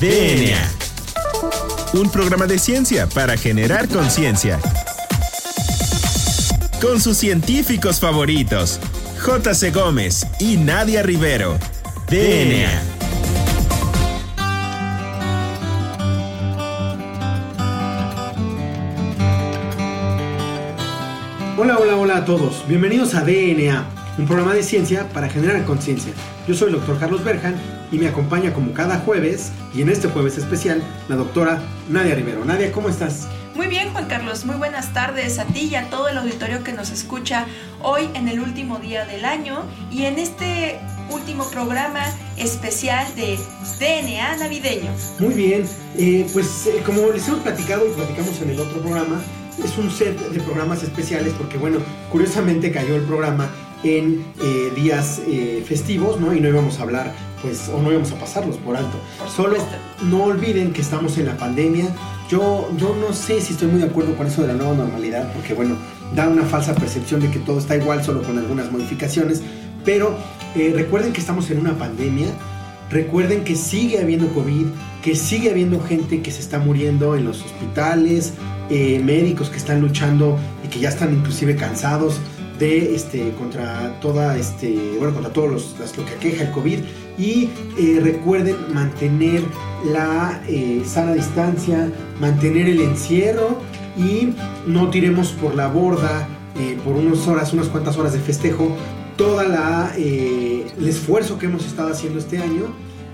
DNA. Un programa de ciencia para generar conciencia. Con sus científicos favoritos, J.C. Gómez y Nadia Rivero. DNA. Hola, hola, hola a todos. Bienvenidos a DNA, un programa de ciencia para generar conciencia. Yo soy el doctor Carlos Berjan y me acompaña como cada jueves, y en este jueves especial, la doctora Nadia Rivero. Nadia, ¿cómo estás? Muy bien, Juan Carlos, muy buenas tardes a ti y a todo el auditorio que nos escucha hoy en el último día del año y en este último programa especial de DNA navideño. Muy bien, eh, pues eh, como les hemos platicado y platicamos en el otro programa, es un set de programas especiales porque, bueno, curiosamente cayó el programa en eh, días eh, festivos, ¿no? Y no íbamos a hablar, pues, o no íbamos a pasarlos por alto. Solo no olviden que estamos en la pandemia. Yo, yo no sé si estoy muy de acuerdo con eso de la nueva normalidad, porque, bueno, da una falsa percepción de que todo está igual, solo con algunas modificaciones. Pero eh, recuerden que estamos en una pandemia. Recuerden que sigue habiendo COVID, que sigue habiendo gente que se está muriendo en los hospitales, eh, médicos que están luchando y que ya están inclusive cansados de este contra toda este bueno contra todos los, lo que aqueja el COVID. Y eh, recuerden mantener la eh, sana distancia, mantener el encierro y no tiremos por la borda eh, por unas horas, unas cuantas horas de festejo. Toda eh, el esfuerzo que hemos estado haciendo este año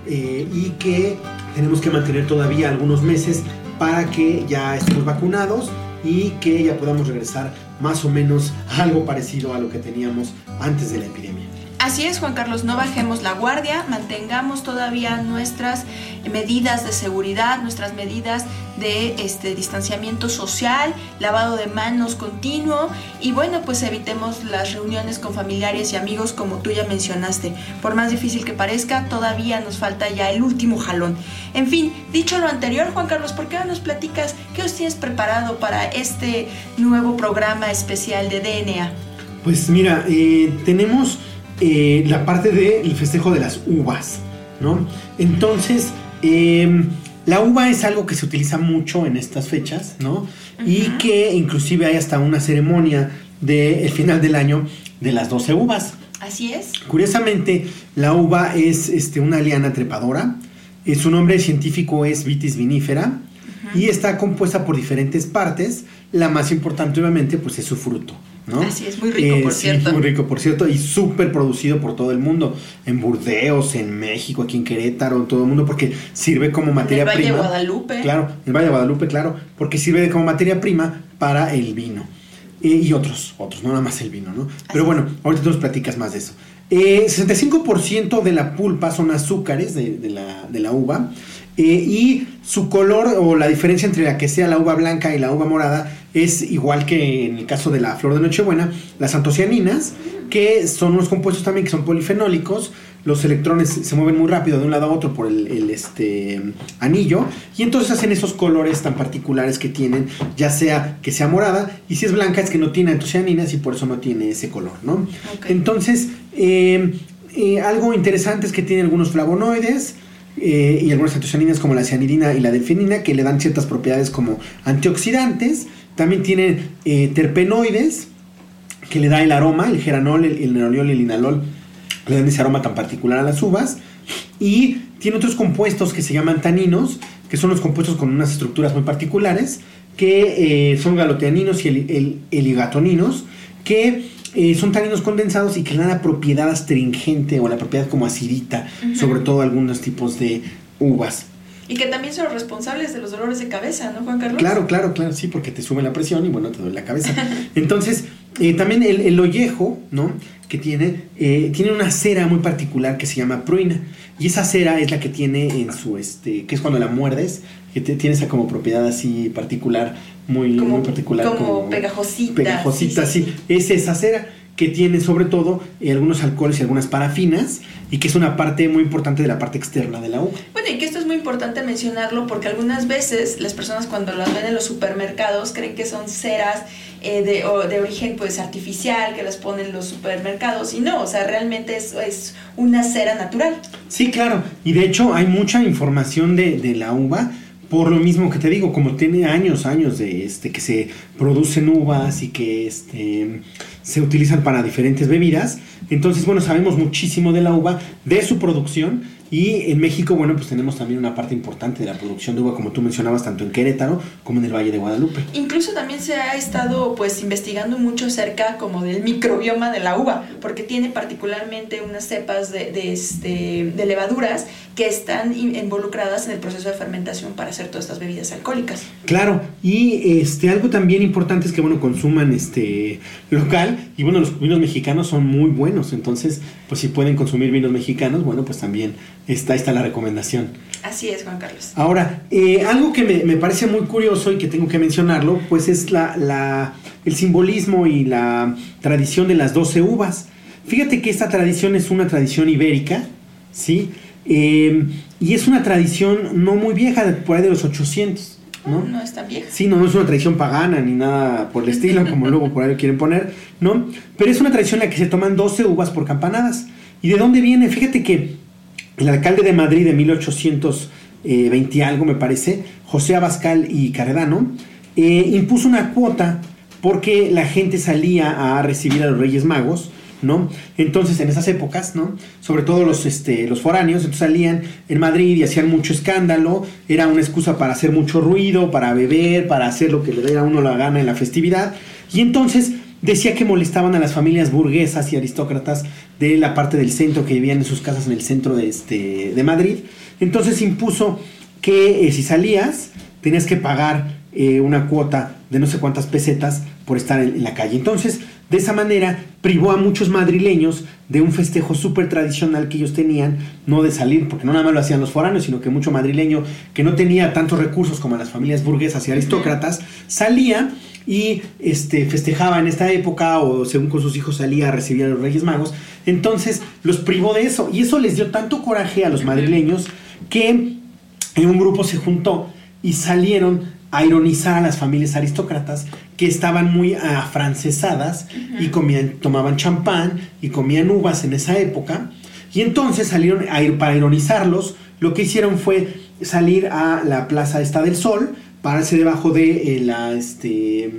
y que tenemos que mantener todavía algunos meses para que ya estemos vacunados y que ya podamos regresar más o menos algo parecido a lo que teníamos antes de la epidemia. Así es, Juan Carlos, no bajemos la guardia, mantengamos todavía nuestras medidas de seguridad, nuestras medidas de este, distanciamiento social, lavado de manos continuo y bueno, pues evitemos las reuniones con familiares y amigos como tú ya mencionaste. Por más difícil que parezca, todavía nos falta ya el último jalón. En fin, dicho lo anterior, Juan Carlos, ¿por qué no nos platicas qué os tienes preparado para este nuevo programa especial de DNA? Pues mira, eh, tenemos eh, la parte del festejo de las uvas, ¿no? Entonces, eh, la uva es algo que se utiliza mucho en estas fechas, ¿no? Y que inclusive hay hasta una ceremonia del final del año de las 12 uvas. Así es. Curiosamente, la uva es este, una liana trepadora. Eh, su nombre científico es Vitis vinifera y está compuesta por diferentes partes. La más importante, obviamente, pues es su fruto. ¿no? Así es, muy rico, por sí, cierto. Muy rico, por cierto, y súper producido por todo el mundo. En Burdeos, en México, aquí en Querétaro, en todo el mundo, porque sirve como materia en el Valle prima. de Guadalupe. Claro, en el Valle de Guadalupe, claro, porque sirve como materia prima para el vino. Eh, y otros, otros, no nada más el vino, ¿no? Pero bueno, ahorita tú nos platicas más de eso. Eh, 65% de la pulpa son azúcares de, la uva. eh, y su color o la diferencia entre la que sea la uva blanca y la uva morada es igual que en el caso de la flor de Nochebuena, las antocianinas, que son unos compuestos también que son polifenólicos. Los electrones se mueven muy rápido de un lado a otro por el, el, este, anillo y entonces hacen esos colores tan particulares que tienen, ya sea que sea morada y si es blanca es que no tiene antocianinas y por eso no tiene ese color, ¿no? Entonces, eh, eh, algo interesante es que tiene algunos flavonoides eh, y algunas antocianinas como la cianidina y la delfinina que le dan ciertas propiedades como antioxidantes. También tiene eh, terpenoides que le da el aroma, el geranol, el, el neroliol y el linalol le dan ese aroma tan particular a las uvas. Y tiene otros compuestos que se llaman taninos, que son los compuestos con unas estructuras muy particulares, que eh, son galoteaninos y el, el- eligatoninos, que eh, son taninos condensados y que le dan la propiedad astringente o la propiedad como acidita, sobre todo algunos tipos de uvas. Y que también son los responsables de los dolores de cabeza, ¿no, Juan Carlos? Claro, claro, claro, sí, porque te sube la presión y bueno, te duele la cabeza. Entonces, eh, también el, el ollejo, ¿no? Que tiene, eh, tiene una cera muy particular que se llama pruina. Y esa cera es la que tiene en su, este, que es cuando la muerdes, que te- tiene esa como propiedad así particular, muy, Como, muy particular. como pegajosita. Pegajosita, sí, Es esa cera que tiene sobre todo eh, algunos alcoholes y algunas parafinas y que es una parte muy importante de la parte externa de la uva. Bueno, y que esto es muy importante mencionarlo porque algunas veces las personas cuando las ven en los supermercados creen que son ceras eh, de, o de origen pues artificial que las ponen los supermercados y no, o sea, realmente es, es una cera natural. Sí, claro, y de hecho hay mucha información de, de la uva por lo mismo que te digo, como tiene años, años de este que se producen uvas y que este se utilizan para diferentes bebidas, entonces bueno, sabemos muchísimo de la uva, de su producción y en México, bueno, pues tenemos también una parte importante de la producción de uva, como tú mencionabas, tanto en Querétaro como en el Valle de Guadalupe. Incluso también se ha estado pues investigando mucho acerca como del microbioma de la uva, porque tiene particularmente unas cepas de, de este, de levaduras que están involucradas en el proceso de fermentación para hacer todas estas bebidas alcohólicas. Claro, y este algo también importante es que bueno, consuman este local y bueno, los vinos mexicanos son muy buenos, entonces pues si pueden consumir vinos mexicanos, bueno, pues también está, está la recomendación. Así es, Juan Carlos. Ahora, eh, algo que me, me, parece muy curioso y que tengo que mencionarlo, pues es la, la, el simbolismo y la tradición de las 12 uvas. Fíjate que esta tradición es una tradición ibérica, ¿sí? Eh, y es una tradición no muy vieja, por ahí de los 800. ¿No? No es tan vieja. Sí, no, no es una tradición pagana ni nada por el estilo, como luego por ahí lo quieren poner, ¿no? Pero es una tradición en la que se toman 12 uvas por campanadas. ¿Y de dónde viene? Fíjate que el alcalde de Madrid de 1820 algo, me parece, José Abascal y Carredano, eh, impuso una cuota porque la gente salía a recibir a los Reyes Magos, Entonces, en esas épocas, ¿no? Sobre todo los, este, los foráneos, entonces salían en Madrid y hacían mucho escándalo, era una excusa para hacer mucho ruido, para beber, para hacer lo que le diera a uno la gana en la festividad, y entonces decía que molestaban a las familias burguesas y aristócratas de la parte del centro que vivían en sus casas en el centro de, este, Madrid. Entonces impuso que eh, si salías tenías que pagar eh, una cuota de no sé cuántas pesetas por estar en, en, la calle. Entonces, de esa manera, privó a muchos madrileños de un festejo súper tradicional que ellos tenían, no de salir, porque no nada más lo hacían los foráneos, sino que mucho madrileño que no tenía tantos recursos como las familias burguesas y aristócratas, salía y este, festejaba en esta época o según con sus hijos salía a recibir a los Reyes Magos. Entonces los privó de eso y eso les dio tanto coraje a los madrileños que en un grupo se juntó y salieron a ironizar a las familias aristócratas que estaban muy afrancesadas uh -huh. y comían, tomaban champán y comían uvas en esa época. Y entonces salieron a ir para ironizarlos. Lo que hicieron fue salir a la Plaza esta del Sol, pararse debajo de eh, la, este,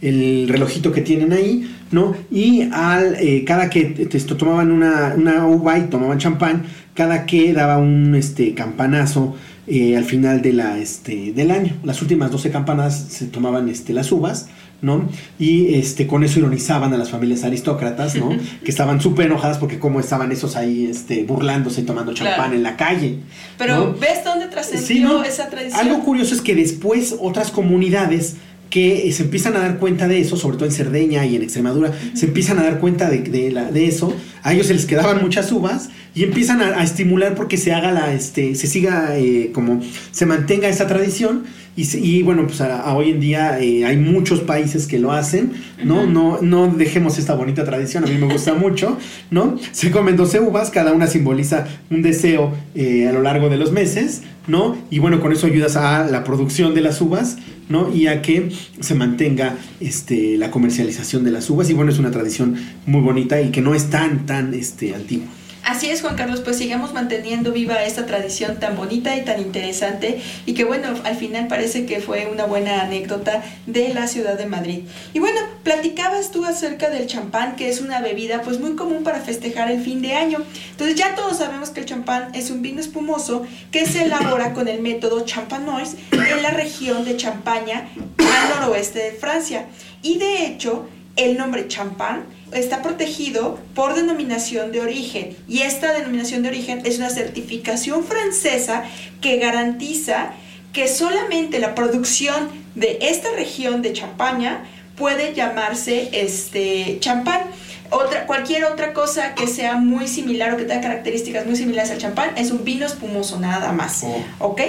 el relojito que tienen ahí, ¿no? Y al, eh, cada que esto, tomaban una, una uva y tomaban champán, cada que daba un este, campanazo eh, al final de la, este, del año. Las últimas 12 campanadas se tomaban este, las uvas, ¿no? Y este, con eso ironizaban a las familias aristócratas, ¿no? que estaban súper enojadas porque como estaban esos ahí este, burlándose y tomando champán claro. en la calle. Pero ¿no? ¿ves dónde trascendió sí, ¿no? esa tradición? Algo curioso es que después otras comunidades que se empiezan a dar cuenta de eso, sobre todo en Cerdeña y en Extremadura, uh -huh. se empiezan a dar cuenta de, de, la, de, eso, a ellos se les quedaban muchas uvas y empiezan a, a estimular porque se haga la, este, se siga eh, como, se mantenga esa tradición y, y bueno, pues a, a hoy en día eh, hay muchos países que lo hacen, ¿no? Uh -huh. ¿no? No dejemos esta bonita tradición, a mí me gusta mucho, ¿no? Se comen 12 uvas, cada una simboliza un deseo eh, a lo largo de los meses, ¿no? Y bueno, con eso ayudas a la producción de las uvas, ¿no? Y a que se mantenga este, la comercialización de las uvas. Y bueno, es una tradición muy bonita y que no es tan, este, antigua. Así es, Juan Carlos, pues sigamos manteniendo viva esta tradición tan bonita y tan interesante y que bueno, al final parece que fue una buena anécdota de la ciudad de Madrid. Y bueno, platicabas tú acerca del champán, que es una bebida pues muy común para festejar el fin de año. Entonces ya todos sabemos que el champán es un vino espumoso que se elabora con el método champanois en la región de Champaña, al noroeste de Francia. Y de hecho, el nombre champán está protegido por denominación de origen y esta denominación de origen es una certificación francesa que garantiza que solamente la producción de esta región de Champaña puede llamarse este champán. Otra, cualquier otra cosa que sea muy similar o que tenga características muy similares al champán es un vino espumoso nada más. Oh. ¿Ok?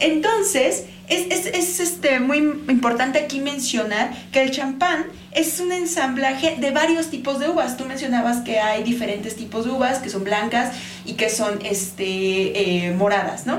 Entonces, es, es, es, este, muy importante aquí mencionar que el champán es un ensamblaje de varios tipos de uvas. Tú mencionabas que hay diferentes tipos de uvas, que son blancas y que son este, eh, moradas, ¿no?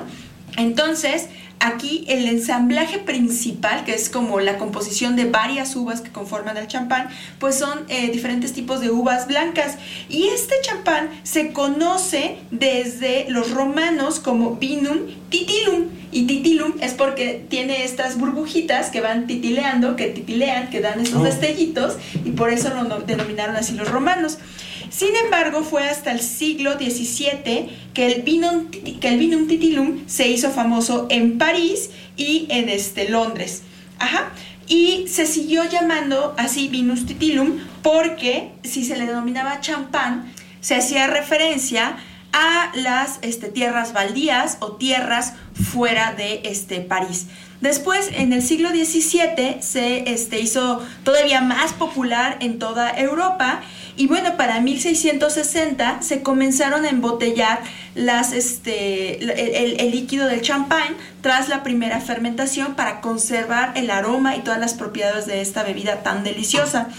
Entonces, aquí el ensamblaje principal, que es como la composición de varias uvas que conforman el champán, pues son eh, diferentes tipos de uvas blancas. Y este champán se conoce desde los romanos como vinum titilum. Y titilum es porque tiene estas burbujitas que van titileando, que titilean, que dan esos oh. destellitos, y por eso lo denominaron así los romanos. Sin embargo, fue hasta el siglo XVII que el, vinum, que el titilum se hizo famoso en París y en este, Londres. Ajá. Y se siguió llamando así vinus titilum porque si se le denominaba champán, se hacía referencia a las este, tierras baldías o tierras fuera de este, París. Después, en el siglo XVII, se este, hizo todavía más popular en toda Europa y bueno, para 1660 se comenzaron a embotellar las, este, el, líquido del champán tras la primera fermentación para conservar el aroma y todas las propiedades de esta bebida tan deliciosa.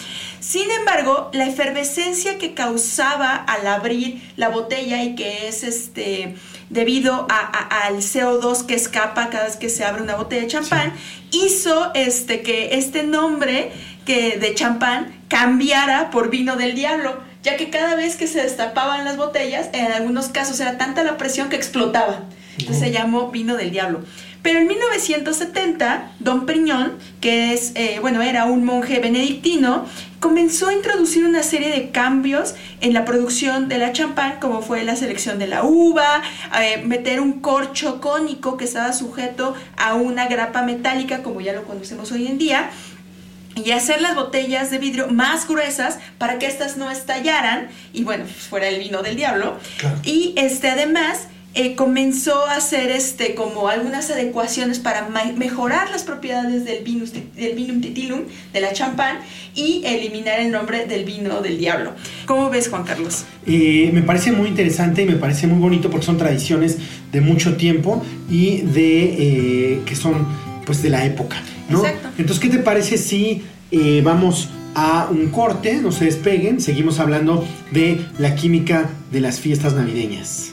Sin embargo, la efervescencia que causaba al abrir la botella y que es este debido al CO2 que escapa cada vez que se abre una botella de champán, hizo este que este nombre que de champán cambiara por vino del diablo, ya que cada vez que se destapaban las botellas, en algunos casos era tanta la presión que explotaba. Entonces se llamó vino del diablo. Pero en 1970, Don Priñón, que es, eh, bueno, era un monje benedictino, comenzó a introducir una serie de cambios en la producción de la champán, como fue la selección de la uva, eh, meter un corcho cónico que estaba sujeto a una grapa metálica, como ya lo conocemos hoy en día, y hacer las botellas de vidrio más gruesas para que éstas no estallaran y bueno, pues, fuera el vino del diablo. Y este además eh, comenzó a hacer este como algunas adecuaciones para mejorar las propiedades del vinum, del vinum titilum, de la champán y eliminar el nombre del vino del diablo. ¿Cómo ves, Juan Carlos? Eh, me parece muy interesante y me parece muy bonito porque son tradiciones de mucho tiempo y de eh, que son pues de la época. Entonces, ¿qué te parece si vamos a un corte, no se despeguen, seguimos hablando de la química de las fiestas navideñas?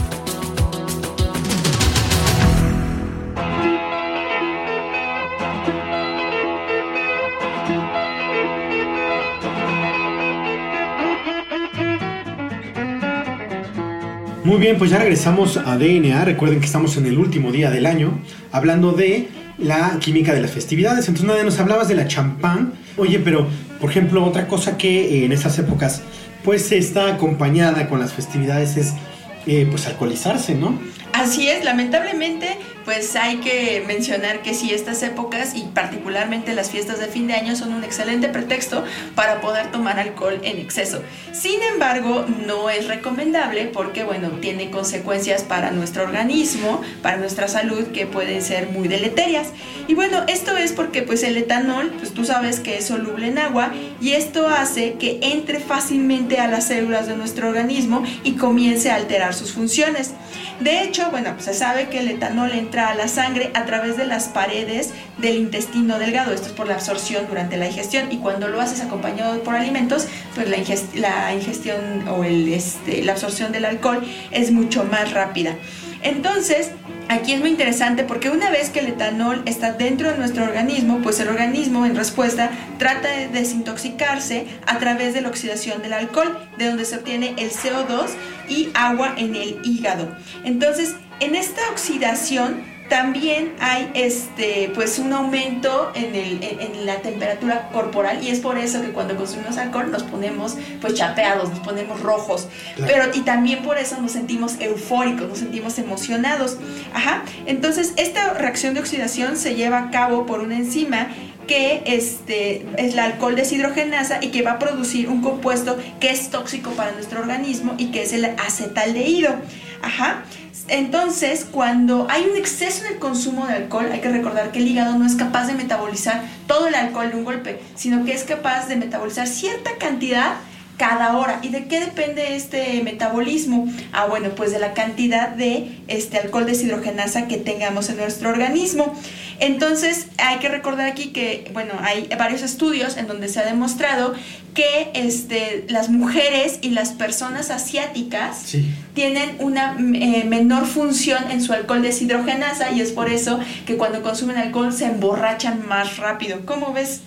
Muy bien, pues ya regresamos a DNA. Recuerden que estamos en el último día del año hablando de la química de las festividades. Entonces, nadie nos hablabas de la champán. Oye, pero, por ejemplo, otra cosa que eh, en estas épocas pues está acompañada con las festividades es eh, pues alcoholizarse, ¿no? Así es, lamentablemente pues hay que mencionar que sí, estas épocas y particularmente las fiestas de fin de año son un excelente pretexto para poder tomar alcohol en exceso. Sin embargo, no es recomendable porque, bueno, tiene consecuencias para nuestro organismo, para nuestra salud que pueden ser muy deleterias. Y bueno, esto es porque pues el etanol, pues tú sabes que es soluble en agua y esto hace que entre fácilmente a las células de nuestro organismo y comience a alterar sus funciones. De hecho, bueno, pues se sabe que el etanol entra a la sangre a través de las paredes del intestino delgado. Esto es por la absorción durante la ingestión y cuando lo haces acompañado por alimentos, pues la, la ingestión o el, este, la absorción del alcohol es mucho más rápida. Entonces, aquí es muy interesante porque una vez que el etanol está dentro de nuestro organismo, pues el organismo en respuesta trata de desintoxicarse a través de la oxidación del alcohol, de donde se obtiene el CO2 y agua en el hígado. Entonces, en esta oxidación también hay este pues un aumento en, el, en, la temperatura corporal y es por eso que cuando consumimos alcohol nos ponemos pues chapeados, nos ponemos rojos, pero y también por eso nos sentimos eufóricos, nos sentimos emocionados. Ajá. Entonces, esta reacción de oxidación se lleva a cabo por una enzima que este, es la alcohol deshidrogenasa y que va a producir un compuesto que es tóxico para nuestro organismo y que es el acetaldehído. Ajá. Entonces, cuando hay un exceso en el consumo de alcohol, hay que recordar que el hígado no es capaz de metabolizar todo el alcohol de un golpe, sino que es capaz de metabolizar cierta cantidad cada hora. ¿Y de qué depende este metabolismo? Ah, bueno, pues de la cantidad de este alcohol deshidrogenasa que tengamos en nuestro organismo. Entonces, hay que recordar aquí que, bueno, hay varios estudios en donde se ha demostrado que este, las mujeres y las personas asiáticas tienen una eh, menor función en su alcohol deshidrogenasa y es por eso que cuando consumen alcohol se emborrachan más rápido. ¿Cómo ves?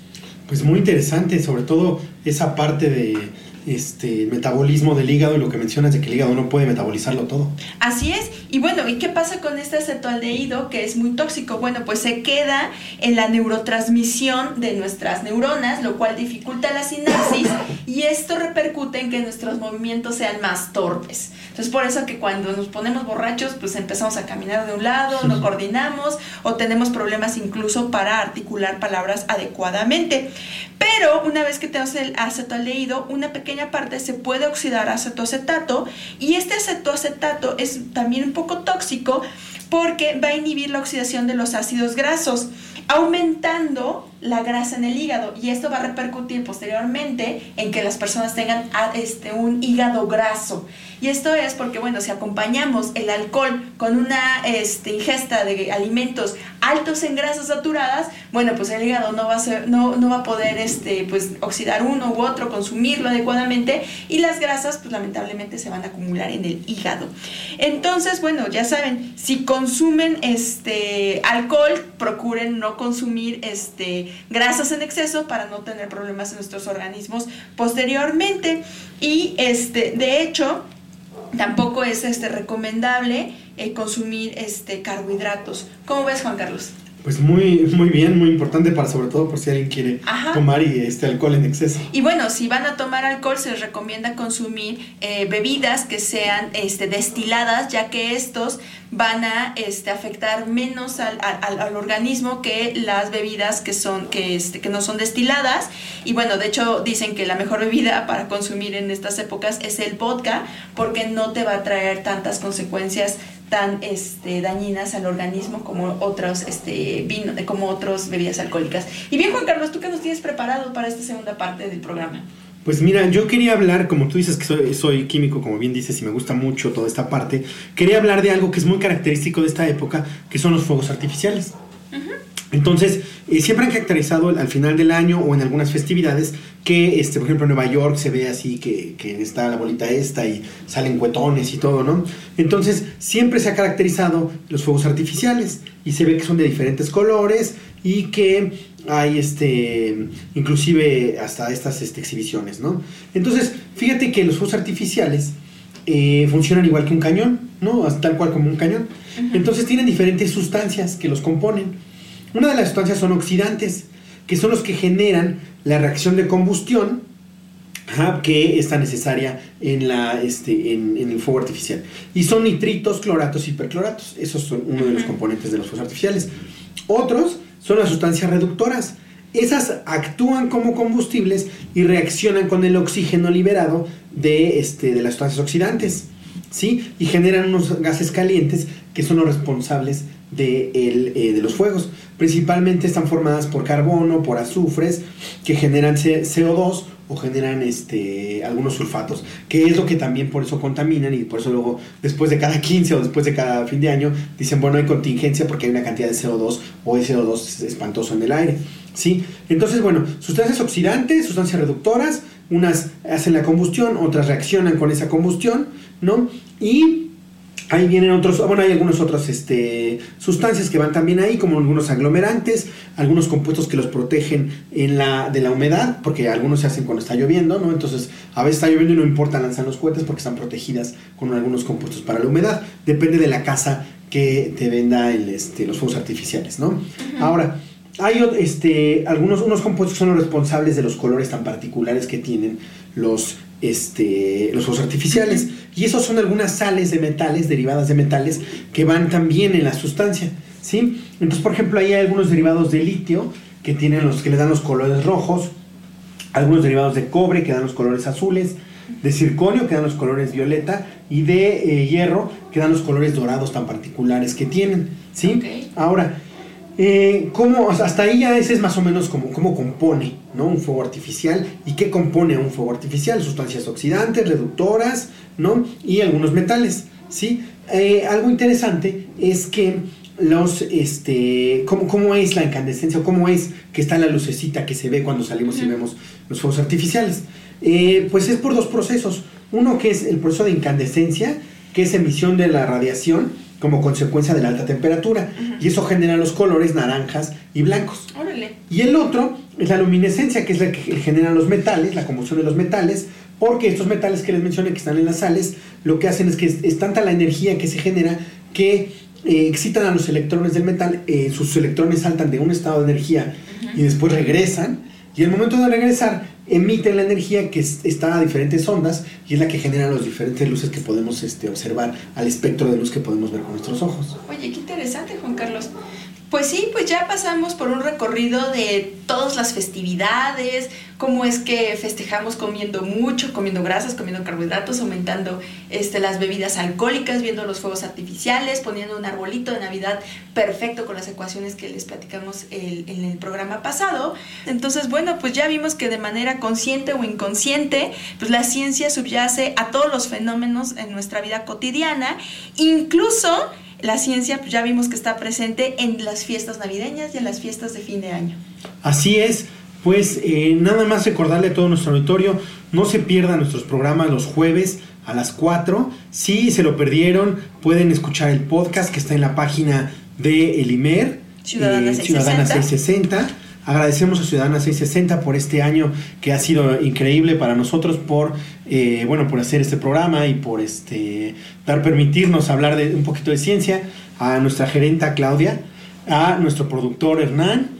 Pues muy interesante, sobre todo esa parte de este metabolismo del hígado y lo que mencionas de que el hígado no puede metabolizarlo todo. Así es. Y bueno, ¿y qué pasa con este acetoaldehído que es muy tóxico? Bueno, pues se queda en la neurotransmisión de nuestras neuronas, lo cual dificulta la sinapsis y esto repercute en que nuestros movimientos sean más torpes. Entonces, por eso que cuando nos ponemos borrachos, pues empezamos a caminar de un lado, no coordinamos o tenemos problemas incluso para articular palabras adecuadamente. Pero una vez que tenemos el acetoaldehído, una pequeña parte se puede oxidar a acetoacetato y este acetoacetato es también un poco tóxico porque va a inhibir la oxidación de los ácidos grasos, aumentando la grasa en el hígado y esto va a repercutir posteriormente en que las personas tengan ah, este, un hígado graso. Y esto es porque, bueno, si acompañamos el alcohol con una este, ingesta de alimentos altos en grasas saturadas, bueno, pues el hígado no va a, ser, no, no va a poder este, pues, oxidar uno u otro, consumirlo adecuadamente y las grasas, pues lamentablemente se van a acumular en el hígado. Entonces, bueno, ya saben, si consumen este, alcohol, procuren no consumir este, grasas en exceso para no tener problemas en nuestros organismos posteriormente. Y este, de hecho, tampoco es este, recomendable eh, consumir este, carbohidratos. ¿Cómo ves, Juan Carlos? Pues muy, muy bien, muy importante para sobre todo por si alguien quiere tomar y este alcohol en exceso. Y bueno, si van a tomar alcohol se les recomienda consumir eh, bebidas que sean este, destiladas, ya que estos van a este, afectar menos al, al, organismo que las bebidas que son que, este, que no son destiladas. Y bueno, de hecho dicen que la mejor bebida para consumir en estas épocas es el vodka, porque no te va a traer tantas consecuencias tan este, dañinas al organismo como otros este, vino, como otras bebidas alcohólicas. Y bien, Juan Carlos, ¿tú qué nos tienes preparado para esta segunda parte del programa? Pues mira, yo quería hablar, como tú dices que soy, soy, químico, como bien dices, y me gusta mucho toda esta parte, quería hablar de algo que es muy característico de esta época, que son los fuegos artificiales. Entonces, eh, siempre han caracterizado al final del año o en algunas festividades que, este, por ejemplo, en Nueva York se ve así que, que, está la bolita esta y salen cuetones y todo, ¿no? Entonces, siempre se ha caracterizado los fuegos artificiales y se ve que son de diferentes colores y que hay, este, inclusive hasta estas este, exhibiciones, ¿no? Entonces, fíjate que los fuegos artificiales eh, funcionan igual que un cañón, ¿no? Tal cual como un cañón. Entonces, tienen diferentes sustancias que los componen. Una de las sustancias son oxidantes, que son los que generan la reacción de combustión que está necesaria en, la, este, en, el fuego artificial. Y son nitritos, cloratos y percloratos. Esos son uno de los componentes de los fuegos artificiales. Otros son las sustancias reductoras. Esas actúan como combustibles y reaccionan con el oxígeno liberado de, este, de las sustancias oxidantes. ¿sí? Y generan unos gases calientes que son los responsables de, eh, de los fuegos. Principalmente están formadas por carbono, por azufres, que generan CO2 o generan este, algunos sulfatos, que es lo que también por eso contaminan y por eso luego después de cada 15 o después de cada fin de año dicen, bueno, hay contingencia porque hay una cantidad de CO2 o de CO2 espantoso en el aire. ¿sí? Entonces, bueno, sustancias oxidantes, sustancias reductoras, unas hacen la combustión, otras reaccionan con esa combustión, ¿no? Y Ahí vienen otros, bueno, hay algunas otras este, sustancias que van también ahí, como algunos aglomerantes, algunos compuestos que los protegen en la, de la humedad, porque algunos se hacen cuando está lloviendo, ¿no? Entonces, a veces está lloviendo y no importa lanzar los cohetes porque están protegidas con algunos compuestos para la humedad. Depende de la casa que te venda el, este, los fuegos artificiales, ¿no? Ahora, hay este, algunos unos compuestos que son los responsables de los colores tan particulares que tienen los este, los fuegos artificiales. Y esos son algunas sales de metales, derivadas de metales, que van también en la sustancia. ¿sí? Entonces, por ejemplo, ahí hay algunos derivados de litio que, tienen los, que le dan los colores rojos, algunos derivados de cobre que dan los colores azules, de circonio que dan los colores violeta y de eh, hierro que dan los colores dorados tan particulares que tienen. ¿sí? Ahora, eh, cómo, hasta ahí ya ese es más o menos como cómo compone ¿no? un fuego artificial y qué compone un fuego artificial, sustancias oxidantes, reductoras ¿no? y algunos metales. ¿sí? Eh, algo interesante es que los, este, cómo, cómo es la incandescencia o cómo es que está la lucecita que se ve cuando salimos y vemos los fuegos artificiales. Eh, pues es por dos procesos. Uno que es el proceso de incandescencia, que es emisión de la radiación, como consecuencia de la alta temperatura. Y eso genera los colores naranjas y blancos. Y el otro es la luminescencia, que es la que genera los metales, la combustión de los metales, porque estos metales que les mencioné que están en las sales, lo que hacen es que es, tanta la energía que se genera que eh, excitan a los electrones del metal, eh, sus electrones saltan de un estado de energía y después regresan. Y el momento de regresar, emiten la energía que está a diferentes ondas y es la que genera las diferentes luces que podemos este, observar al espectro de luz que podemos ver con nuestros ojos. Oye, qué interesante, Juan Carlos. Pues sí, pues ya pasamos por un recorrido de todas las festividades, cómo es que festejamos comiendo mucho, comiendo grasas, comiendo carbohidratos, aumentando este, las bebidas alcohólicas, viendo los fuegos artificiales, poniendo un arbolito de Navidad perfecto con las ecuaciones que les platicamos en el programa pasado. Entonces, bueno, pues ya vimos que de manera consciente o inconsciente, pues la ciencia subyace a todos los fenómenos en nuestra vida cotidiana, incluso la ciencia pues ya vimos que está presente en las fiestas navideñas y en las fiestas de fin de año. Así es, pues eh, nada más recordarle a todo nuestro auditorio, no se pierdan nuestros programas los jueves a las 4. Si se lo perdieron, pueden escuchar el podcast que está en la página de El IMER, Ciudadana, 660. Eh, Ciudadana 660 Agradecemos a Ciudadana 660 por este año que ha sido increíble para nosotros por eh, bueno por hacer este programa y por este dar permitirnos hablar de un poquito de ciencia. A nuestra gerenta Claudia, a nuestro productor Hernán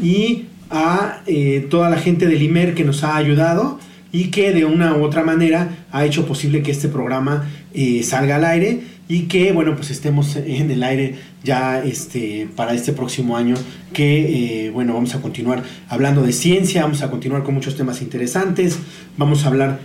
y a eh, toda la gente del IMER que nos ha ayudado y que de una u otra manera ha hecho posible que este programa eh, salga al aire y que bueno pues estemos en el aire ya este para este próximo año que eh, bueno vamos a continuar hablando de ciencia vamos a continuar con muchos temas interesantes vamos a hablar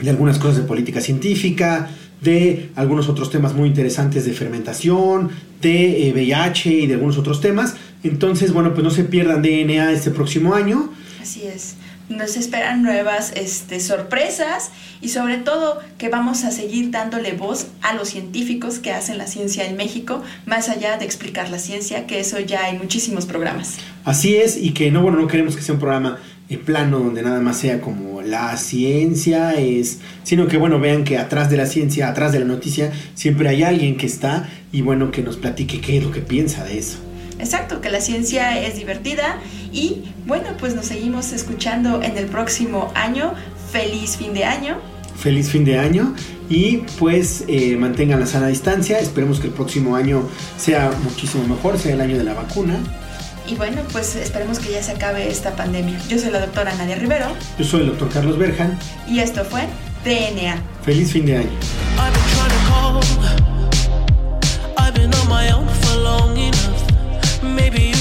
de algunas cosas de política científica de algunos otros temas muy interesantes de fermentación de VIH eh, y de algunos otros temas. Entonces bueno pues no se pierdan DNA este próximo año. Así es nos esperan nuevas este, sorpresas y sobre todo que vamos a seguir dándole voz a los científicos que hacen la ciencia en México, más allá de explicar la ciencia, que eso ya hay muchísimos programas. Así es, y que no, bueno, no queremos que sea un programa en plano donde nada más sea como la ciencia es, sino que bueno, vean que atrás de la ciencia, atrás de la noticia, siempre hay alguien que está y bueno, que nos platique qué es lo que piensa de eso. Exacto, que la ciencia es divertida y bueno, pues nos seguimos escuchando en el próximo año. Feliz fin de año. Feliz fin de año y pues eh, mantengan la sana distancia. Esperemos que el próximo año sea muchísimo mejor, sea el año de la vacuna. Y bueno, pues esperemos que ya se acabe esta pandemia. Yo soy la doctora Nadia Rivero. Yo soy el doctor Carlos Berjan. Y esto fue DNA. Feliz fin de año.